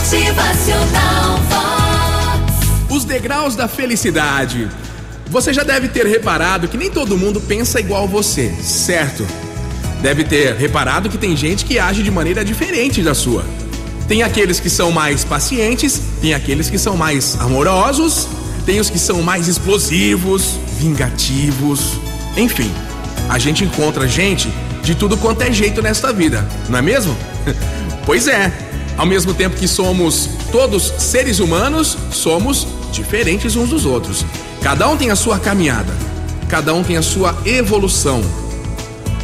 Motivacional Vox. Os degraus da felicidade. Você já deve ter reparado que nem todo mundo pensa igual você, certo? Deve ter reparado que tem gente que age de maneira diferente da sua. Tem aqueles que são mais pacientes, tem aqueles que são mais amorosos, tem os que são mais explosivos, vingativos. Enfim, a gente encontra gente de tudo quanto é jeito nesta vida, não é mesmo? pois é, ao mesmo tempo que somos todos seres humanos, somos diferentes uns dos outros. Cada um tem a sua caminhada, cada um tem a sua evolução.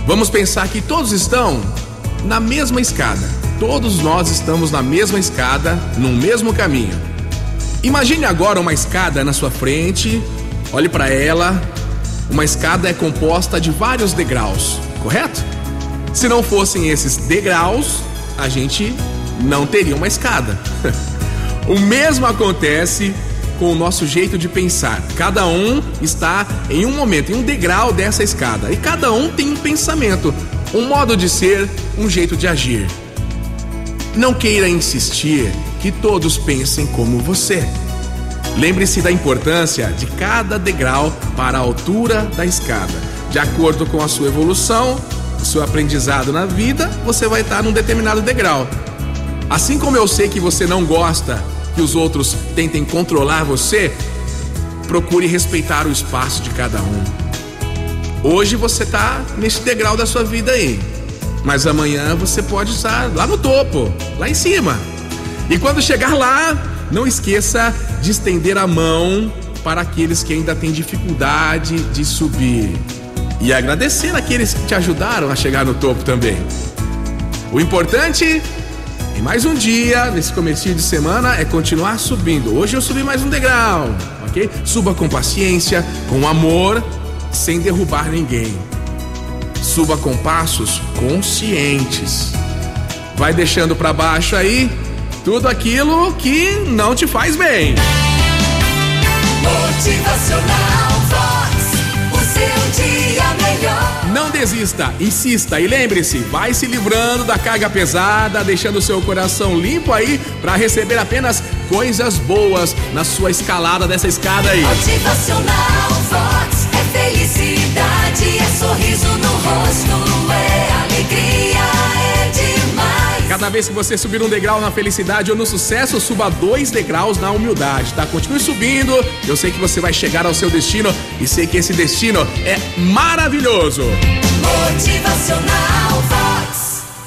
Vamos pensar que todos estão na mesma escada. Todos nós estamos na mesma escada, no mesmo caminho. Imagine agora uma escada na sua frente, olhe para ela. Uma escada é composta de vários degraus, correto? Se não fossem esses degraus, a gente não teria uma escada. o mesmo acontece com o nosso jeito de pensar. Cada um está em um momento, em um degrau dessa escada. E cada um tem um pensamento, um modo de ser, um jeito de agir. Não queira insistir que todos pensem como você. Lembre-se da importância de cada degrau para a altura da escada. De acordo com a sua evolução, o seu aprendizado na vida, você vai estar num determinado degrau. Assim como eu sei que você não gosta que os outros tentem controlar você, procure respeitar o espaço de cada um. Hoje você está nesse degrau da sua vida aí, mas amanhã você pode estar lá no topo, lá em cima. E quando chegar lá, não esqueça de estender a mão para aqueles que ainda têm dificuldade de subir e agradecer aqueles que te ajudaram a chegar no topo também. O importante e mais um dia, nesse começo de semana, é continuar subindo. Hoje eu subi mais um degrau, ok? Suba com paciência, com amor, sem derrubar ninguém. Suba com passos conscientes. Vai deixando para baixo aí tudo aquilo que não te faz bem. Motivacional desista, insista e lembre-se, vai se livrando da carga pesada, deixando seu coração limpo aí para receber apenas coisas boas na sua escalada dessa escada aí. Motivacional Vox. É felicidade, é sorriso no rosto, é. Cada vez que você subir um degrau na felicidade ou no sucesso, suba dois degraus na humildade, tá? Continue subindo. Eu sei que você vai chegar ao seu destino e sei que esse destino é maravilhoso. Motivacional.